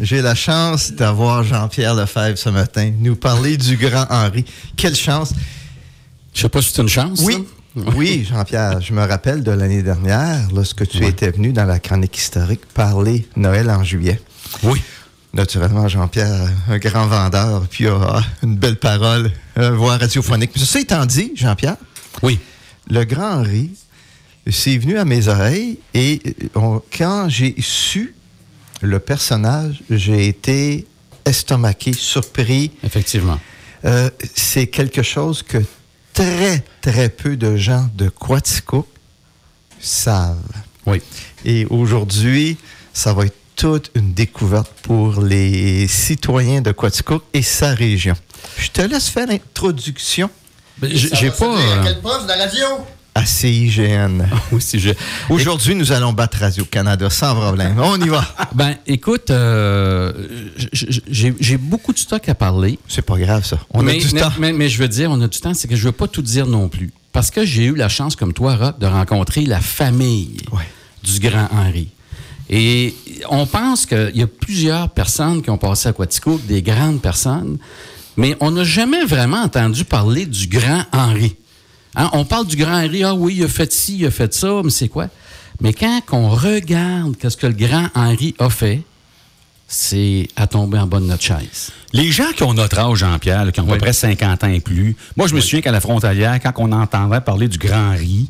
J'ai la chance d'avoir Jean-Pierre Lefebvre ce matin, nous parler du grand Henri. Quelle chance! Je sais pas si c'est une chance. Oui, oui, Jean-Pierre, je me rappelle de l'année dernière, lorsque tu étais venu dans la chronique historique parler Noël en juillet. Oui. Naturellement, Jean-Pierre, un grand vendeur, puis une belle parole, euh, voix radiophonique. Mais ça étant dit, Jean-Pierre, Oui. le grand Henri, c'est venu à mes oreilles et euh, on- quand j'ai su le personnage, j'ai été estomaqué, surpris. Effectivement. Euh, c'est quelque chose que très, très peu de gens de Quaticook savent. Oui. Et aujourd'hui, ça va être toute une découverte pour les citoyens de Quaticook et sa région. Je te laisse faire l'introduction Ben, J'ai pas. euh, Quel poste de la radio? À CIGN. je- Aujourd'hui, nous allons battre Radio-Canada sans problème. On y va. Ben, écoute, euh, j'ai beaucoup de stock à parler. C'est pas grave, ça. On mais, a du mais- temps. Mais, mais je veux dire, on a du temps, c'est que je veux pas tout dire non plus. Parce que j'ai eu la chance, comme toi, Rock, de rencontrer la famille Ouais. du grand Henri. Et on pense qu'il y a plusieurs personnes qui ont passé à Quaticook, des grandes personnes, mais on n'a jamais vraiment entendu parler du grand Henri. Hein, On parle du grand Henri, ah oui, il a fait ci, il a fait ça, mais c'est quoi? Mais quand on regarde qu'est-ce que le grand Henri a fait, c'est à tomber en bas de notre chaise. Les gens qui ont notre âge, Jean-Pierre, qui ont à Oui. peu près 50 ans et plus, moi, je me souviens qu'à la frontalière, quand on entendait parler du Grand Riz,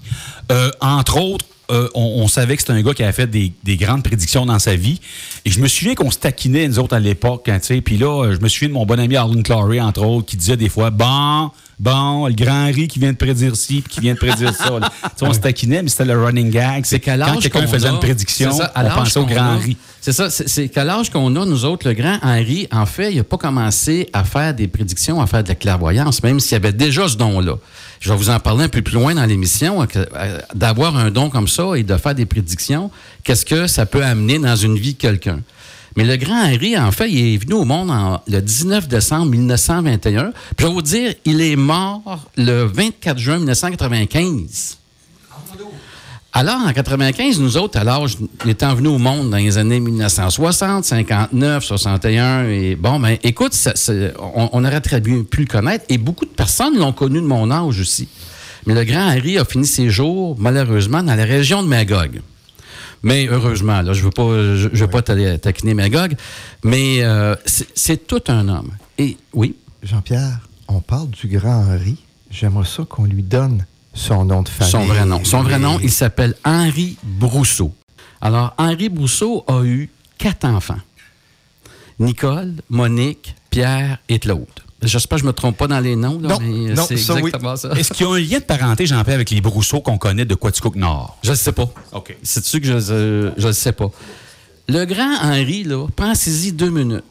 euh, entre autres, euh, on, on savait que c'était un gars qui avait fait des, des grandes prédictions dans sa vie. Et je me souviens qu'on se taquinait, nous autres, à l'époque. hein, tu sais. Puis là, euh, je me souviens de mon bon ami Arlen Clary, entre autres, qui disait des fois Bon, bon, le Grand Riz qui vient de prédire ci, puis qui vient de prédire ça. Tu on se taquinait, mais c'était le running gag. C'est qu'à l'âge Quand quelqu'un faisait a- une prédiction, ça, on pensait au Grand Riz. C'est ça, c'est- qu'à l'âge qu'on a, nous autres, le grand Henri, en fait, il n'a pas commencé à faire des prédictions, à faire de la clairvoyance, même s'il y avait déjà ce don-là. Je vais vous en parler un peu plus loin dans l'émission, que, euh, d'avoir un don comme ça et de faire des prédictions, qu'est-ce que ça peut amener dans une vie de quelqu'un. Mais le grand Henri, en fait, il est venu au monde le 19 décembre 1921. Puis je vais vous dire, il est mort le 24 juin 1995. Alors, en 95, nous autres, à l'âge, étant venus au monde dans les années 1960, 59, 61, et bon, ben, écoute, on aurait très bien pu le connaître, et beaucoup de personnes l'ont connu de mon âge aussi. Mais le grand Harry a fini ses jours, malheureusement, dans la région de Magog. Mais heureusement, là, je veux pas, je, je veux pas ta- taquiner Magog, mais euh, c'est c'est tout un homme. Et oui, Jean-Pierre, on parle du grand Henri. J'aimerais ça qu'on lui donne son nom de famille. Son vrai nom. Son vrai nom, il s'appelle Henri Brousseau. Alors, Henri Brousseau a eu quatre enfants. Nicole, Monique, Pierre et Claude. J'espère que je ne me trompe pas dans les noms, là, Non, mais non, c'est ça, oui. exactement ça. Est-ce qu'il y a un lien de parenté, Jean-Pierre, avec les Brousseaux qu'on connaît de Quaticook Nord? Je ne sais pas. OK. C'est-tu que je ne le sais pas? Le grand Henri, là, pensez-y deux minutes.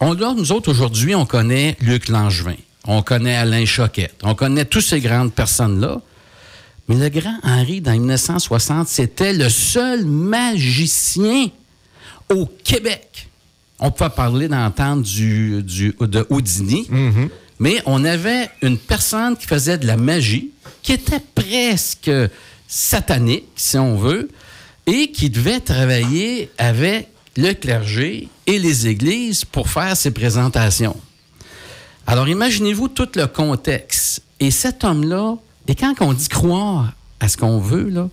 On, là, nous autres, aujourd'hui, on connaît Luc Langevin. On connaît Alain Choquette. On connaît toutes ces grandes personnes-là. Mais le grand Henri, dans 1960, c'était le seul magicien au Québec. On peut parler d'entendre du, du, de Houdini, mais on avait une personne qui faisait de la magie, qui était presque satanique, si on veut, et qui devait travailler avec le clergé et les églises pour faire ses présentations. Alors imaginez-vous tout le contexte. Et cet homme-là, et quand on dit croire à ce qu'on veut, là,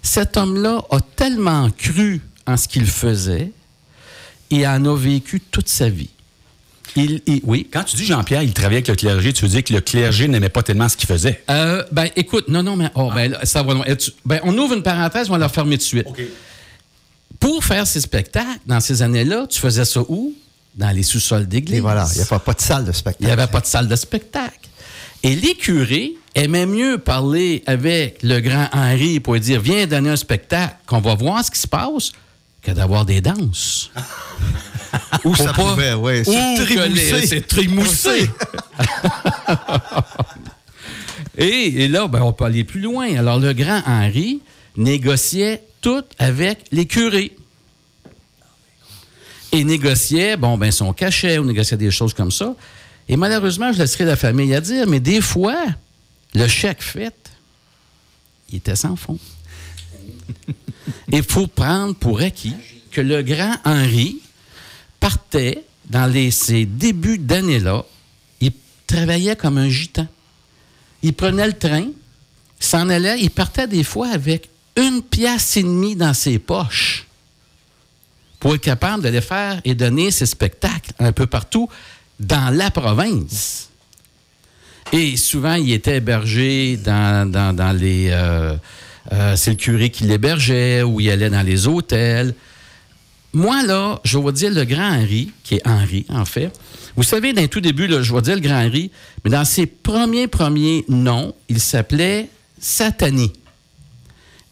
cet homme-là a tellement cru en ce qu'il faisait et en a vécu toute sa vie. Il, il- oui. Quand tu dis Jean-Pierre, il travaillait avec le clergé, tu veux dire que le clergé n'aimait pas tellement ce qu'il faisait? Euh, ben, écoute, non, non, mais oh, ben, là, ça va ben, on ouvre une parenthèse, on va la refermer tout de suite. Pour faire ces spectacles, dans ces années-là, tu faisais ça où? Dans les sous-sols d'église. Et voilà, il n'y a pas, de salle de Il spectacle. n'y avait pas de salle de spectacle. Et les curés aimaient mieux parler avec le grand Henri pour lui dire Viens donner un spectacle, qu'on va voir ce qui se passe, que d'avoir des danses. Où ça pas- pouvait, oui. C'est trémoussé. et, et là, ben, on peut aller plus loin. Alors, le grand Henri négociait tout avec les curés. Et négociait, bon, ben, son cachet, ou négociait des choses comme ça. Et malheureusement, je laisserai la famille à dire, mais des fois, le chèque fait, il était sans fond. Il faut prendre pour acquis que le grand Henri partait dans les, ces débuts d'année-là, il travaillait comme un gitan. Il prenait le train, s'en allait, il partait des fois avec une pièce et demie dans ses poches pour être capable d'aller faire et donner ses spectacles un peu partout dans la province. Et souvent, il était hébergé dans les... Euh, euh, c'est le curé qui l'hébergeait ou il allait dans les hôtels. Moi, là, je vais dire le grand Henri, qui est Henri, en fait. Vous savez, dans tout début, je vais dire le grand Henri, mais dans ses premiers, premiers noms, il s'appelait Satani.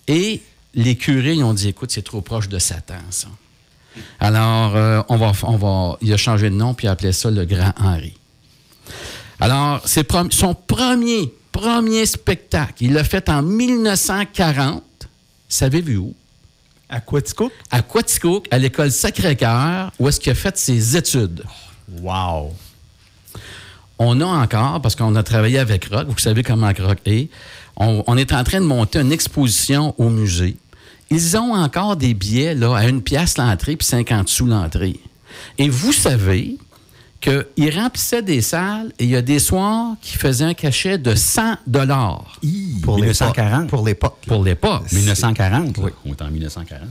Et les curés, ils ont dit, écoute, c'est trop proche de Satan, ça. Alors, euh, on va, on va, il a changé de nom, puis il a ça le grand Henri. Alors, c'est son premier, premier spectacle, il l'a fait en 1940. Savez-vous où? À Quaticook? À Quaticook, à l'école Sacré-Cœur, où est-ce qu'il a fait ses études. Wow! On a encore, parce qu'on a travaillé avec Rock, vous savez comment Rock est, on, on, est en train de monter une exposition au musée. Ils ont encore des billets là, à une pièce l'entrée puis 50 sous l'entrée. Et vous savez qu'il remplissait des salles et il y a des soirs qui faisaient un cachet de 100 dollars. Pour 1940. Pour l'époque. Pour l'époque. 1940, oui. On est en 1940.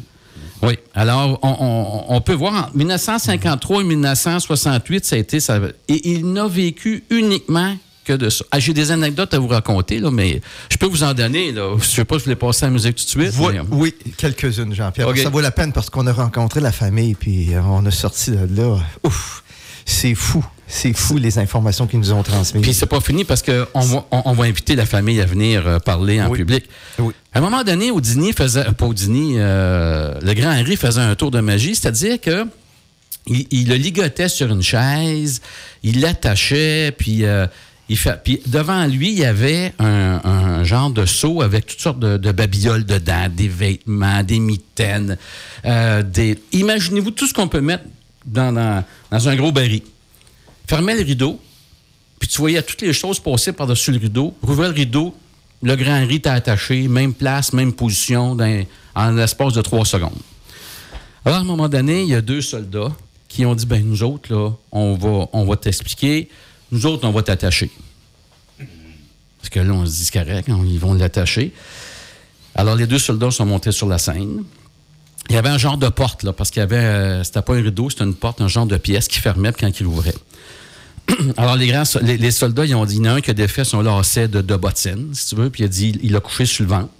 Oui. Alors, on, on, on, peut voir en 1953 et 1968, ça a été ça. Et il n'a vécu uniquement que de ça. Ah, J'ai des anecdotes à vous raconter, là, mais je peux vous en donner. Là. Je ne sais pas si vous voulez passer à la musique tout de suite. Oui, mais... oui quelques-unes, Jean-Pierre. Okay. Ça vaut la peine parce qu'on a rencontré la famille, puis on a sorti de là. Ouf! C'est fou. C'est fou les informations qu'ils nous ont transmises. Puis c'est pas fini parce qu'on va, on, on va inviter la famille à venir euh, parler en oui. public. Oui. À un moment donné, au dîner, faisait, pas au dîner, euh, le grand Henri faisait un tour de magie, c'est-à-dire que il, il, le ligotait sur une chaise, il l'attachait, puis, euh, il fait, puis devant lui, il y avait un, un, genre de seau avec toutes sortes de, de babioles dedans, des vêtements, des mitaines, euh, des... Imaginez-vous tout ce qu'on peut mettre dans, un gros baril. Fermait le rideau, puis tu voyais toutes les choses passer par-dessus le rideau. Rouvrait le rideau, le grand riz t'a attaché, même place, même position, dans, en l'espace de trois secondes. Alors, à un moment donné, il y a deux soldats qui ont dit, ben nous autres, là, on va, on va t'expliquer, nous autres, on va t'attacher. Parce que là, on se dit, c'est correct, ils vont l'attacher. Alors, les deux soldats sont montés sur la scène. Il y avait un genre de porte, là, parce qu'il y avait. Euh, c'était pas un rideau, c'était une porte, un genre de pièce qui fermait quand il ouvrait. Alors, les, grands, les, les, soldats, ils ont dit il y en a un qui a défait son lacet de, de bottine, si tu veux, puis il a dit il a couché sur le ventre.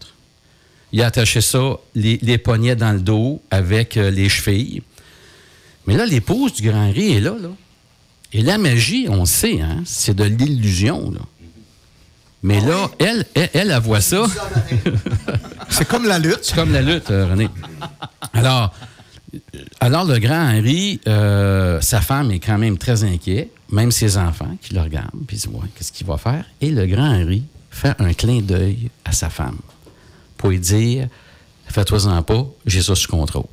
Il a attaché ça, les, les poignets dans le dos avec euh, les chevilles. Mais là, l'épouse du grand riz est là, là. Et la magie, on sait, hein, c'est de l'illusion, là. Mais ah là, oui. elle, elle, elle, elle, voit ça. c'est comme la lutte. C'est comme la lutte, euh, René. Alors, alors, le grand Henri, euh, sa femme est quand même très inquiet, même ses enfants qui le regardent, puis ils disent ouais, qu'est-ce qu'il va faire? Et le grand Henri fait un clin d'œil à sa femme pour lui dire Fais-toi-en pas, j'ai ça sous contrôle.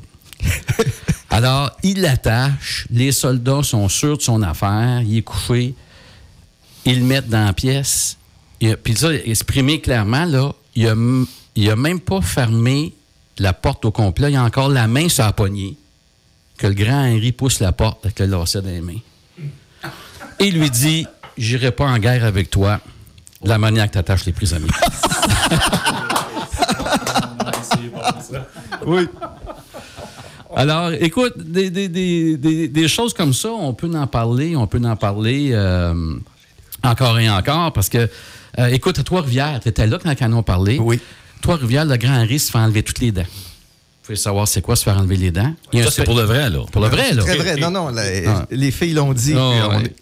Alors, il l'attache, les soldats sont sûrs de son affaire, il est couché, ils le mettent dans la pièce. Puis ça, exprimé clairement, là, il a, il a même pas fermé la porte au complet. Il a encore la main sur la poignée. Que le grand Henri pousse la porte avec le lacet dans les mains. Et il lui dit J'irai pas en guerre avec toi de la manière que tu attaches les prisonniers. oui. Alors, écoute, des, des, des, des, choses comme ça, on peut en parler, on peut en parler euh, encore et encore, parce que, euh, écoute, à Trois-Rivières, tu étais là quand ont parlé. Oui. Trois-Rivières, le grand Henri se fait enlever toutes les dents. Vous pouvez savoir c'est quoi se faire enlever les dents? Ça, c'est pour le vrai, là. Pour le vrai, là. Très vrai. Non, non, les, ah. les filles l'ont dit. Ah, ouais.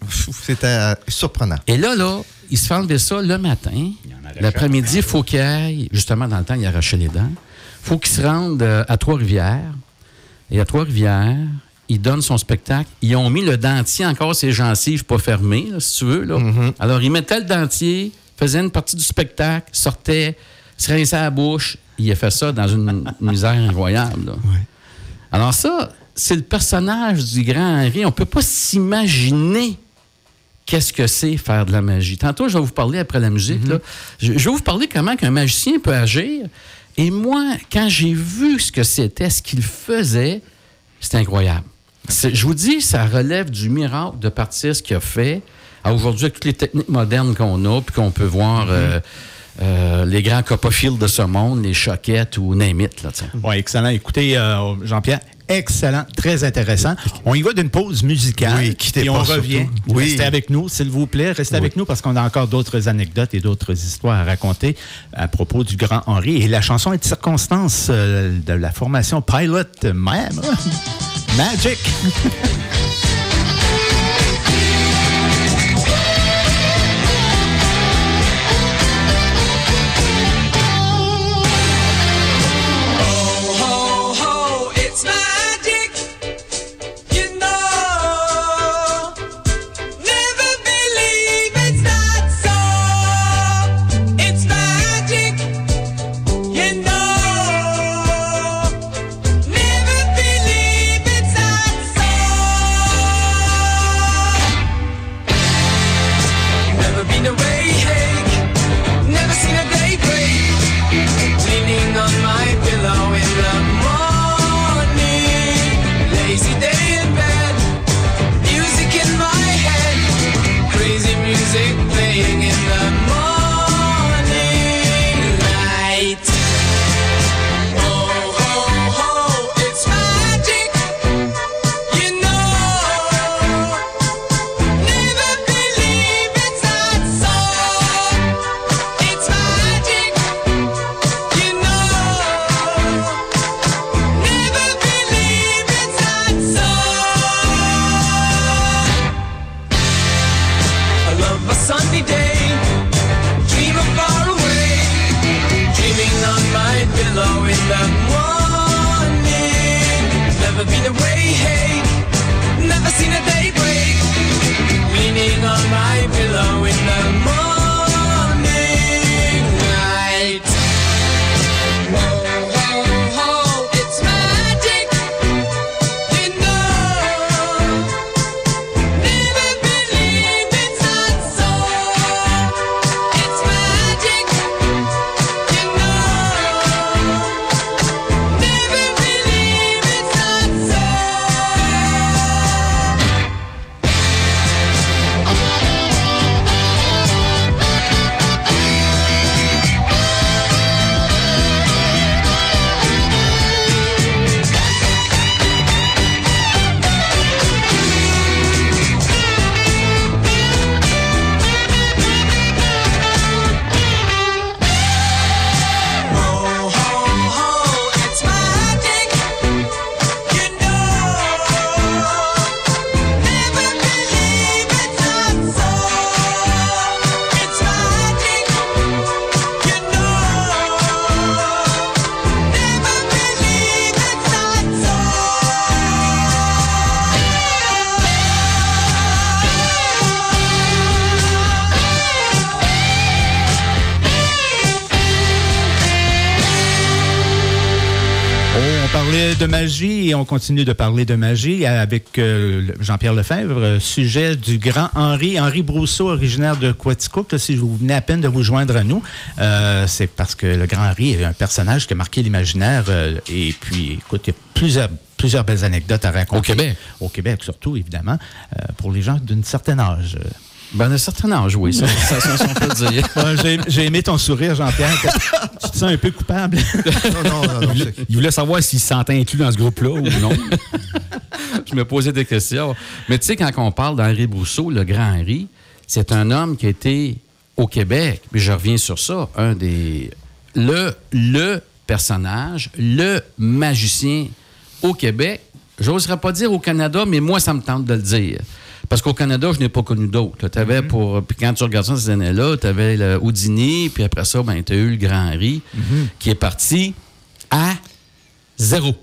C'était surprenant. Et là, là, il se fait enlever ça le matin. L'après-midi, il faut qu'il aille, justement, dans le temps, il arrachait les dents. Il faut qu'il se rende euh, à Trois-Rivières. Et à Trois-Rivières, il donne son spectacle. Ils ont mis le dentier encore ses gencives pas fermées, là, si tu veux. Là. Mm -hmm. Alors, il mettait le dentier, faisait une partie du spectacle, sortait, se rinçait la bouche. Il a fait ça dans une misère incroyable. Là. Alors ça, c'est le personnage du grand Henri. On ne peut pas s'imaginer qu'est-ce que c'est faire de la magie. Tantôt, je vais vous parler après la musique. Mm-hmm. Mm -hmm. je, je, vais vous parler comment qu'un magicien peut agir. Et moi, quand j'ai vu ce que c'était, ce qu'il faisait, c'était incroyable. C'est- Je vous dis, ça relève du miracle de partir ce qu'il a fait. À aujourd'hui, avec toutes les techniques modernes qu'on a, puis qu'on peut voir euh, euh, les grands Copperfield de ce monde, les choquettes ou name it, là, tiens. Oui, excellent. Écoutez, euh, Jean-Pierre, excellent, très intéressant. On y va d'une pause musicale. Oui, et on revient. Oui. Restez avec nous, s'il vous plaît. Restez avec nous parce qu'on a encore d'autres anecdotes et d'autres histoires à raconter à propos du grand Henri. Et la chanson est de circonstance euh, de la formation Pilot même. Magic. de magie et on continue de parler de magie avec euh, Jean-Pierre Lefebvre, euh, sujet du grand Henri, Henri Brousseau, originaire de Quaticook. Si vous venez à peine de vous joindre à nous, euh, c'est parce que le grand Henri est un personnage qui a marqué l'imaginaire. euh, et puis, écoute, il y a plusieurs, plusieurs belles anecdotes à raconter. Au Québec. Au Québec, surtout, évidemment, pour les gens d'un certain âge. Ben, d'un certain âge, oui, ça, ça, ça, ça, on peut dire. Ouais, J'ai j'ai aimé ton sourire, Jean-Pierre. tu te sens un peu coupable. Non, non, non, non, c'est- Il voulait savoir s'il se sentait inclus dans ce groupe-là ou non. Je me posais des questions. Mais tu sais, quand on parle d'Henri Brousseau, le grand Henri, c'est un homme qui a été au Québec, mais je reviens sur ça, un des. Le, le personnage, le magicien au Québec, j'oserais pas dire au Canada, mais moi, ça me tente de le dire. Parce qu'au Canada, je n'ai pas connu d'autres. Avais pour. Puis quand tu regardes ça ces années-là, tu avais le Houdini, puis après ça, ben, tu as eu le Grand Henri, qui est parti à zéro.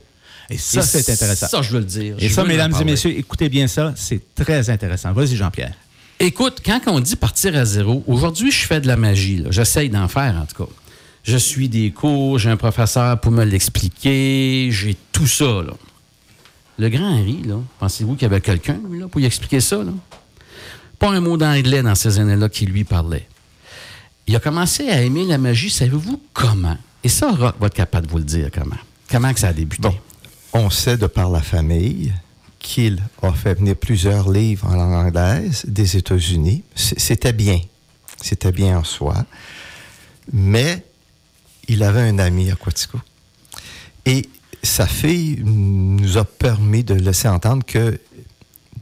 Et ça, c'est intéressant. Ça, je veux le dire. Et Je ça, mesdames et messieurs, écoutez bien ça, c'est très intéressant. Vas-y, Jean-Pierre. Écoute, quand on dit partir à zéro, aujourd'hui, je fais de la magie. J'essaye d'en faire, en tout cas. Je suis des cours, j'ai un professeur pour me l'expliquer, j'ai tout ça. Là. Le grand Henri, là, pensez-vous qu'il y avait quelqu'un, là, pour lui expliquer ça? Là? Pas un mot d'anglais dans ces années-là qui lui parlait. Il a commencé à aimer la magie, savez-vous comment? Et ça, Rock va être capable de vous le dire comment. Comment que ça a débuté? On sait de par la famille qu'il a fait venir plusieurs livres en langue anglaise des États-Unis. C'était bien. C'était bien en soi. Mais il avait un ami à Quatico. Et sa fille nous a permis de laisser entendre que,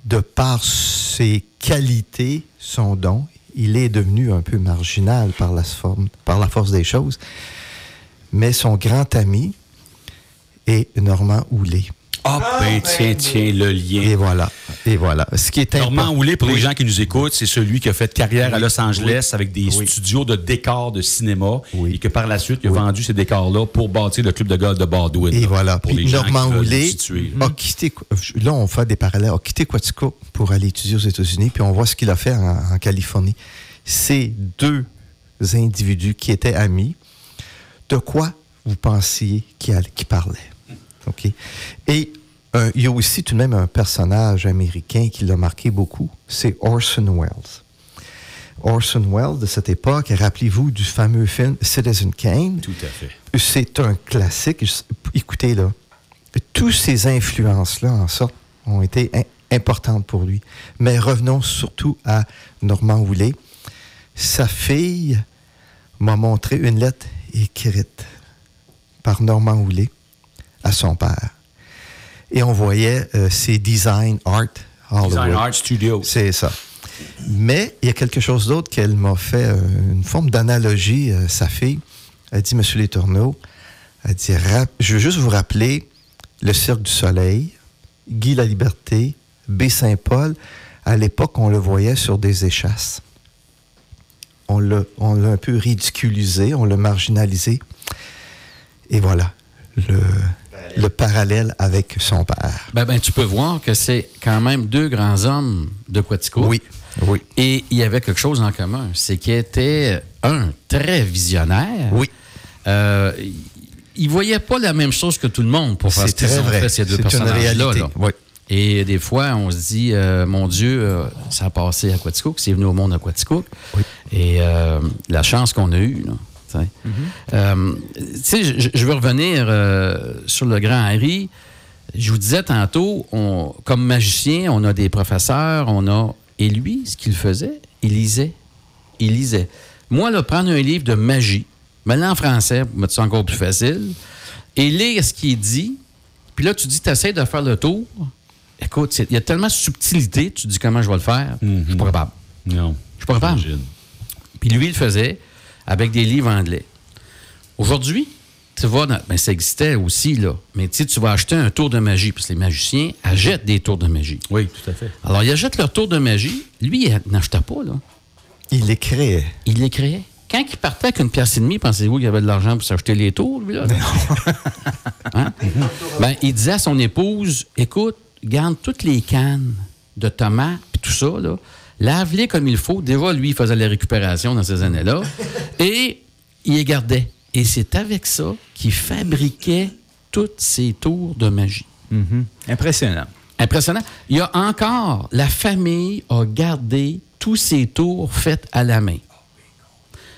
de par ses qualités, son don, il est devenu un peu marginal par la, forme, par la force des choses. Mais son grand ami est Normand Houlet. Ah, ben, tiens, tiens, le lien. Et voilà. Et voilà. Ce qui est Normand Houlet, pour les gens qui nous écoutent, c'est celui qui a fait carrière à Los Angeles avec des studios de décors de cinéma et que par la suite, il a vendu ces décors-là pour bâtir le club de golf de Baldwin. Et là, voilà. Pour Puis les gens Normand a quitté, là on fait des parallèles, a quitté Quatico pour aller étudier aux États-Unis, puis on voit ce qu'il a fait en, en Californie. Ces deux individus qui étaient amis, de quoi vous pensiez qu'ils qu'ils parlaient? OK? Et euh, il y a aussi tout de même un personnage américain qui l'a marqué beaucoup, c'est Orson Welles. Orson Welles de cette époque, rappelez-vous du fameux film Citizen Kane? Tout à fait. C'est un classique. Écoutez, là, toutes ces influences-là, en sorte, ont été im- importantes pour lui. Mais revenons surtout à Normand Houlet. Sa fille m'a montré une lettre écrite par Normand Houlet à son père. Et on voyait euh, ses design art Hollywood. Design Art Studios. C'est ça. Mais il y a quelque chose d'autre qu'elle m'a fait, euh, une forme d'analogie, euh, sa fille. Elle dit, Monsieur Les Tourneaux, elle dit, je veux juste vous rappeler le Cirque du Soleil, Guy la Liberté, B. Saint-Paul. À l'époque, on le voyait sur des échasses. On l'a on l'a un peu ridiculisé, on l'a marginalisé. Et voilà, le, le parallèle avec son père. Ben, ben, tu peux voir que c'est quand même deux grands hommes de Quatico. Oui, oui. Et il y avait quelque chose en commun. C'est qu'il était, un, très visionnaire. Oui. Euh, il ne voyait pas la même chose que tout le monde pour faire ce qu'ils ont vrai. fait, ces deux personnages-là. là. Oui. Et des fois, on se dit, euh, mon Dieu, euh, ça a passé à Quatico, c'est venu au monde à Quatico. Oui. Et euh, la chance qu'on a eue, là. Tu sais. Mm-hmm. Euh, je, je veux revenir euh, sur le grand Harry. Je vous disais tantôt, on, comme magicien, on a des professeurs, on a. Et lui, ce qu'il faisait, il lisait. Il lisait. Moi, là, prendre un livre de magie, maintenant en français, pour mettre ça encore plus facile, et lire ce qu'il dit, puis là, tu dis, tu essaies de faire le tour. Écoute, il y a tellement de subtilité, tu dis comment je vais le faire. Je suis pas capable. Non. Je suis pas capable. Puis lui, il le faisait avec des livres anglais. Aujourd'hui, tu vas dans- ben, ça existait aussi, là. Mais tu sais, tu vas acheter un tour de magie, parce que les magiciens achètent des tours de magie. Oui, tout à fait. Alors, ils achètent leur tour de magie. Lui, il n'achetait pas, là. Il les créait. Il les créait. Quand il partait avec une pièce et demie, pensez-vous qu'il y avait de l'argent pour s'acheter les tours, lui, là? Hein? Ben, il disait à son épouse, écoute, garde toutes les cannes de tomates puis tout ça, là. Lave-les comme il faut. Déjà, lui, il faisait la récupération dans ces années-là. Et il les gardait. Et c'est avec ça qu'il fabriquait toutes ces tours de magie. Mhm. Impressionnant. Impressionnant. Il y a encore, la famille a gardé tous ces tours faits à la main.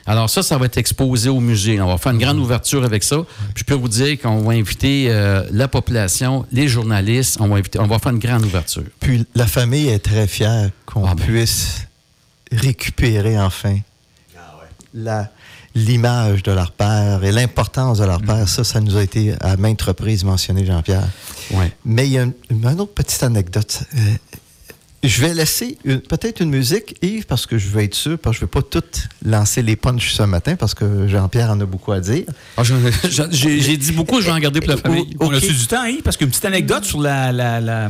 Alors ça, ça va être exposé au musée. On va faire une grande ouverture avec ça. Puis je peux vous dire qu'on va inviter euh, la population, les journalistes. On va, inviter, on va faire une grande ouverture. Puis la famille est très fière qu'on Ah ben. puisse récupérer enfin la- l'image de leur père et l'importance de leur père. Ça, ça nous a été à maintes reprises mentionné, Jean-Pierre. Ouais. Mais il y a une, une autre petite anecdote. Euh, je vais laisser peut-être une musique, Yves, parce que je veux être sûr, parce que je ne veux pas tout lancer les punchs ce matin, parce que Jean-Pierre en a beaucoup à dire. Ah, J'ai dit beaucoup, je vais en garder pour la famille. On a su du temps, hein? Parce qu'une petite anecdote sur la, la, la,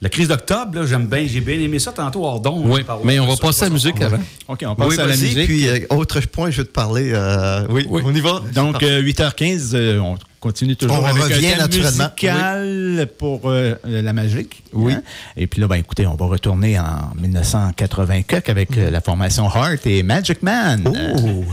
la crise d'octobre, là, j'aime bien, j'ai bien aimé ça tantôt. Oui, mais on va passer à la musique avant. OK, on passe Oui, à la musique. Puis, euh, autre point, je vais te parler. euh, oui, Oui. on y va? Donc, euh, 8h15, euh, on continue toujours On avec revient un thème pour euh, la magique. Oui. hein? Et puis là, ben, écoutez, on va retourner en 1980 avec euh, la formation Heart et Magic Man. Oh!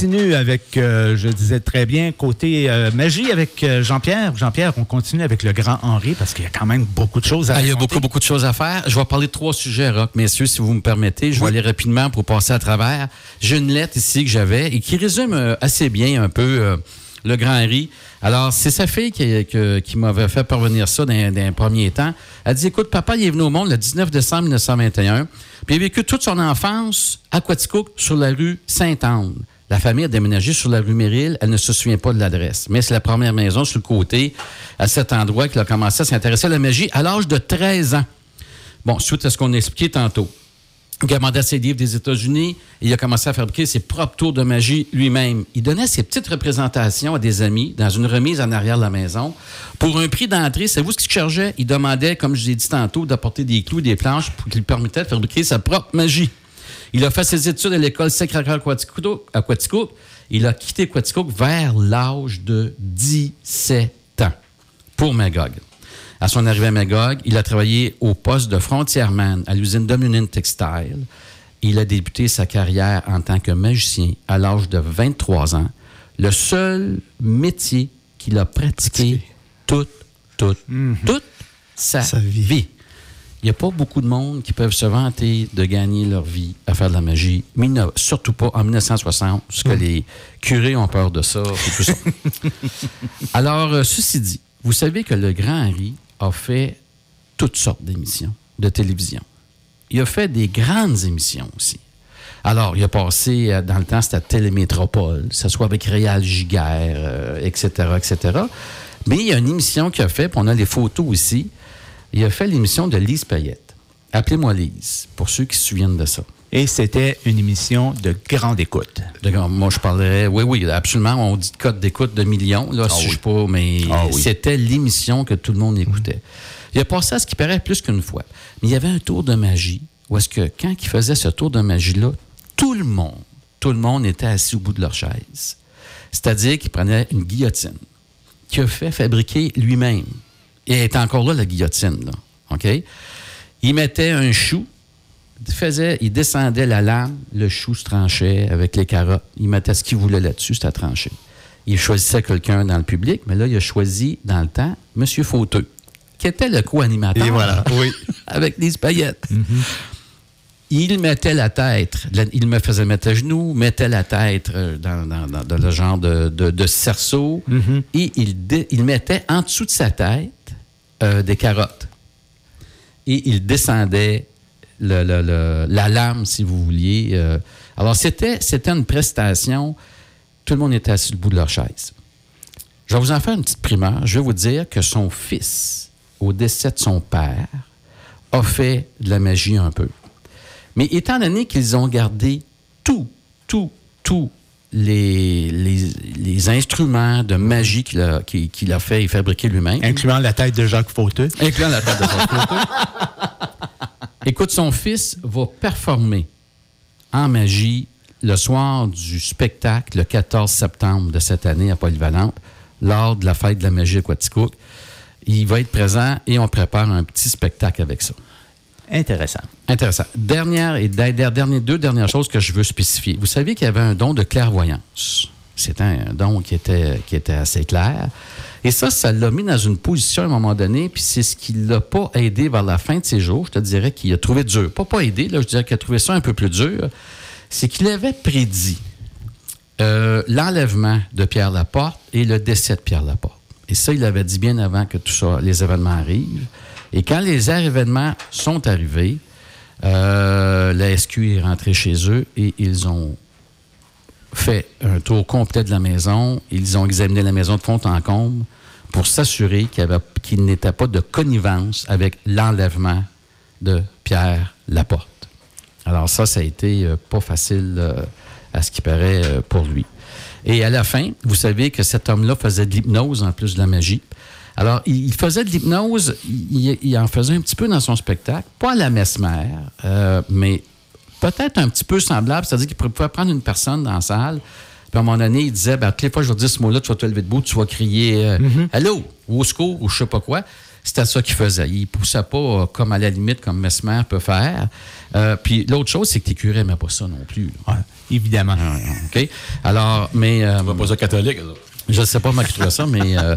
Continue avec, euh, je disais très bien, côté euh, magie avec euh, Jean-Pierre. Jean-Pierre, on continue avec le grand Henri parce qu'il y a quand même beaucoup de choses à Ah, il y a beaucoup, beaucoup de choses à faire. Je vais parler de trois sujets, Rock, messieurs, si vous me permettez. Je vais aller rapidement pour passer à travers. J'ai une lettre ici que j'avais et qui résume assez bien un peu le Grand Henri. Alors, c'est sa fille qui, m'avait fait parvenir ça dans, dans un premier temps. Elle dit, écoute, papa, il est venu au monde le 19 décembre 1921, puis il a vécu toute son enfance à Quaticook, sur la rue Sainte-Anne. La famille a déménagé sur la rue Méril. Elle ne se souvient pas de l'adresse. Mais c'est la première maison sur le côté, à cet endroit, qu'il a commencé à s'intéresser à la magie à l'âge de 13 ans. Bon, suite à ce qu'on a expliqué tantôt. Il a demandé ses livres des États-Unis il a commencé à fabriquer ses propres tours de magie lui-même. Il donnait ses petites représentations à des amis dans une remise en arrière de la maison. Pour un prix d'entrée, savez-vous ce qu'il cherchait? Il demandait, comme je vous ai dit tantôt, d'apporter des clous, des planches pour qu'il lui permettait de fabriquer sa propre magie. Il a fait ses études à l'école Sacré-Cœur à Quaticook. Il a quitté Quaticook vers l'âge de 17 ans pour Magog. À son arrivée à Magog, il a travaillé au poste de frontièreman à l'usine Dominion Textile. Il a débuté sa carrière en tant que magicien à l'âge de 23 ans, le seul métier qu'il a pratiqué toute, toute, toute sa, Sa vie. vie. Il n'y a pas beaucoup de monde qui peuvent se vanter de gagner leur vie à faire de la magie, mais surtout pas en 1960, parce que les curés ont peur de ça et tout ça. Alors, euh, ceci dit, vous savez que le grand Henri a fait toutes sortes d'émissions de télévision. Il a fait des grandes émissions aussi. Alors, il a passé, euh, dans le temps, c'était à Télémétropole, que ce soit avec Réal Giguère, euh, etc., etc. Mais il y a une émission qu'il a fait, puis on a les photos aussi. Il a fait l'émission de Lise Payette. Appelez-moi Lise, pour ceux qui se souviennent de ça. Et c'était une émission de grande écoute. D'accord, moi, je parlerais. Oui, oui, absolument. On dit code d'écoute de millions, là, si je sais pas, mais Ah oui. c'était l'émission que tout le monde écoutait. Il a passé à ce qui paraît plus qu'une fois. Mais il y avait un tour de magie où est-ce que quand il faisait ce tour de magie-là, tout le monde, tout le monde était assis au bout de leur chaise. C'est-à-dire qu'il prenait une guillotine qu'il a fait fabriquer lui-même. Et elle est encore là, la guillotine, là. OK? Il mettait un chou, il, faisait, il descendait la lame, le chou se tranchait avec les carottes. Il mettait ce qu'il voulait là-dessus, c'était tranché. Il choisissait quelqu'un dans le public, mais là, il a choisi, dans le temps, M. Fauteux, qui était le co-animateur. Et voilà, oui. avec des paillettes. Il mettait la tête, il me faisait mettre à genoux, mettait la tête euh, dans, dans- dans- dans le genre de, de- de cerceau et il, dé- il mettait en dessous de sa tête euh, des carottes. Et il descendait le- le- le- la lame, si vous vouliez. euh. alors, c'était, une prestation. Tout le monde était assis au bout de leur chaise. Je vais vous en faire une petite primeur. Je vais vous dire que son fils, au décès de son père, a fait de la magie un peu. Mais étant donné qu'ils ont gardé tout, tout, tout les, les, les instruments de magie qu'il a, qu'il- qu'il a fait et fabriqué lui-même, Incluant la tête de Jacques Fauteux. incluant la tête de son photo. Écoute, son fils va performer en magie le soir du spectacle, le 14 septembre de cette année à Polyvalente, lors de la fête de la magie à Quaticook. Il va être présent et on prépare un petit spectacle avec ça. Intéressant. Intéressant. Dernière et der- der- dernier- deux dernières choses que je veux spécifier. Vous saviez qu'il y avait un don de clairvoyance. C'était un don qui était, assez clair. Et ça, ça l'a mis dans une position à un moment donné, puis c'est ce qui l'a pas aidé vers la fin de ses jours. Je te dirais qu'il a trouvé dur. Pas pas aidé, là, je dirais qu'il a trouvé ça un peu plus dur. C'est qu'il avait prédit euh, l'enlèvement de Pierre Laporte et le décès de Pierre Laporte. Et ça, il avait dit bien avant que tout ça, les événements arrivent. Et quand les événements sont arrivés, euh, la SQ est rentrée chez eux et ils ont fait un tour complet de la maison. Ils ont examiné la maison de fond en comble pour s'assurer qu'il n'était pas de connivence avec l'enlèvement de Pierre Laporte. Alors ça, ça a été euh, pas facile euh, à ce qui paraît pour lui. Et à la fin, vous savez que cet homme-là faisait de l'hypnose en plus de la magie. Alors, il, il faisait de l'hypnose, il, il en faisait un petit peu dans son spectacle, pas à la mesmer, euh, mais peut-être un petit peu semblable, c'est-à-dire qu'il pouvait prendre une personne dans la salle, puis à un moment donné, il disait, ben, toutes les fois que je vais te dire ce mot-là, tu vas te lever debout, tu vas crier euh, Allô, ou au secours, ou je sais pas quoi. C'était ça qu'il faisait. Il poussait pas euh, comme à la limite, comme Mesmer peut faire. Euh, puis l'autre chose, c'est que tes curés n'aimaient pas ça non plus. Évidemment. OK? Alors, mais. euh, On va pas ça catholique. là. Je ne sais pas comment il trouvait ça, mais. euh,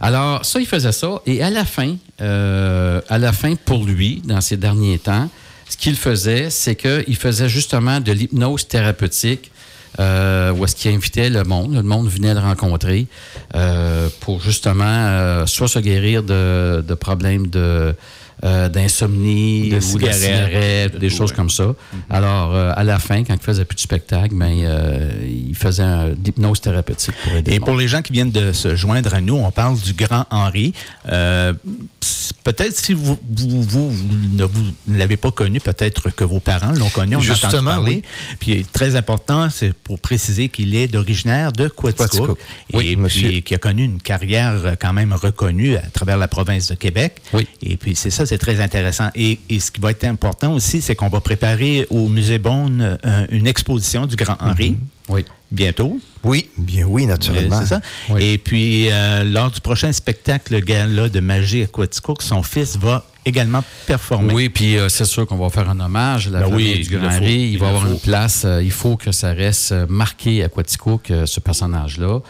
alors, ça, il faisait ça. Et à la fin, euh, à la fin, pour lui, dans ses derniers temps, ce qu'il faisait, c'est qu'il faisait justement de l'hypnose thérapeutique. Euh, où est-ce qu'il invitait le monde, le monde venait le rencontrer euh, pour justement euh, soit se guérir de, de problèmes de euh, d'insomnie De ou de cigarettes. des choses comme ça. Alors, euh, à la fin, quand il faisait plus de spectacle, ben, euh, il faisait un- de l'hypnose thérapeutique pour aider Et le pour les gens qui viennent de se joindre à nous, on parle du grand Henri. Euh, peut-être si vous, vous, vous, vous ne vous l'avez pas connu, peut-être que vos parents l'ont connu, on a entendu Justement, parler. Puis très important, c'est pour préciser qu'il est d'originaire de Quaticook. Quaticook. Et Oui, puis monsieur. qui a connu une carrière euh, quand même reconnue à travers la province de Québec. Oui. Et puis c'est ça, c'est très intéressant. Et, et ce qui va être important aussi, c'est qu'on va préparer au Musée Beaune euh, une exposition du grand Henri Oui. Bientôt. Oui, bien oui, naturellement. C'est ça. Oui. Et puis, euh, lors du prochain spectacle gala de magie à Quaticook, son fils va également performer. Oui, puis euh, c'est sûr qu'on va faire un hommage à la Ben famille oui, du Grand. Il, Il va avoir faut. une place. euh, il faut que ça reste marqué à Quaticook, euh, ce personnage-là.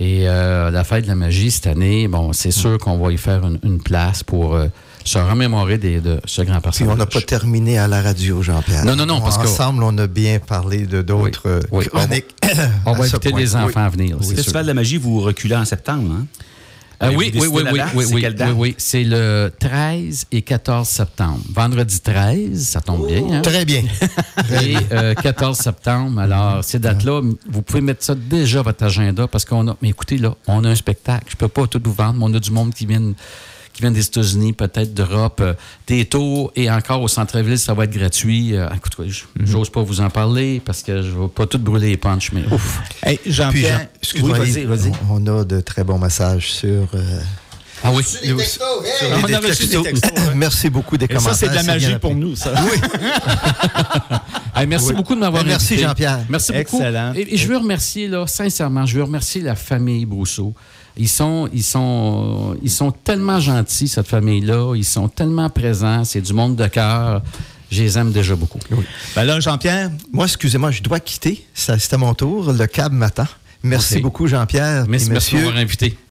Et la fête de la magie cette année, bon, c'est sûr qu'on va y faire une, une place pour se remémorer des- de ce grand Puis personnage. on n'a pas terminé à la radio, Jean-Pierre. Non, non, non, parce que- Ensemble, on a bien parlé de d'autres euh, Oui, oui. chroniques. On à va inviter les Oui. enfants à venir, Le. Festival de la magie, vous reculez en septembre, hein? Euh, oui, oui, oui, oui, oui, C'est oui, quelle date? oui, oui. C'est le 13 et 14 septembre. Vendredi 13, ça tombe bien. hein? Très bien. Et euh, 14 septembre. Alors, ces dates-là, m- vous pouvez mettre ça déjà à votre agenda parce qu'on a. Mais écoutez, là, on a un spectacle. Je peux pas tout vous vendre, mais on a du monde qui vient, qui vient des États-Unis, peut-être d'Europe. euh, des tours et encore au centre-ville, ça va être gratuit. Euh, écoutez, j- j'ose pas vous en parler parce que je veux pas tout brûler les punches, mais ouf. Hey, Jean-Pierre, Jean- excuse-moi, oui, on a de très bons messages sur. euh, Ah oui. sur les On a reçu des textos, ouais. Merci beaucoup des Et ça, commentaires. c'est de la magie pour nous, ça. Hey, merci Oui. beaucoup de m'avoir Ben, merci, invité. Jean-Pierre. Merci beaucoup. Excellent. Et, et je veux remercier, là, sincèrement, je veux remercier la famille Brousseau. Ils sont, ils sont, ils sont tellement gentils, cette famille-là. Ils sont tellement présents. C'est du monde de cœur. Je les aime déjà beaucoup. Ben là, Jean-Pierre, Moi, excusez-moi, je dois quitter. Ça, C'était mon tour. Le cab m'attend. Merci beaucoup, Jean-Pierre. Merci, merci de m'avoir invité.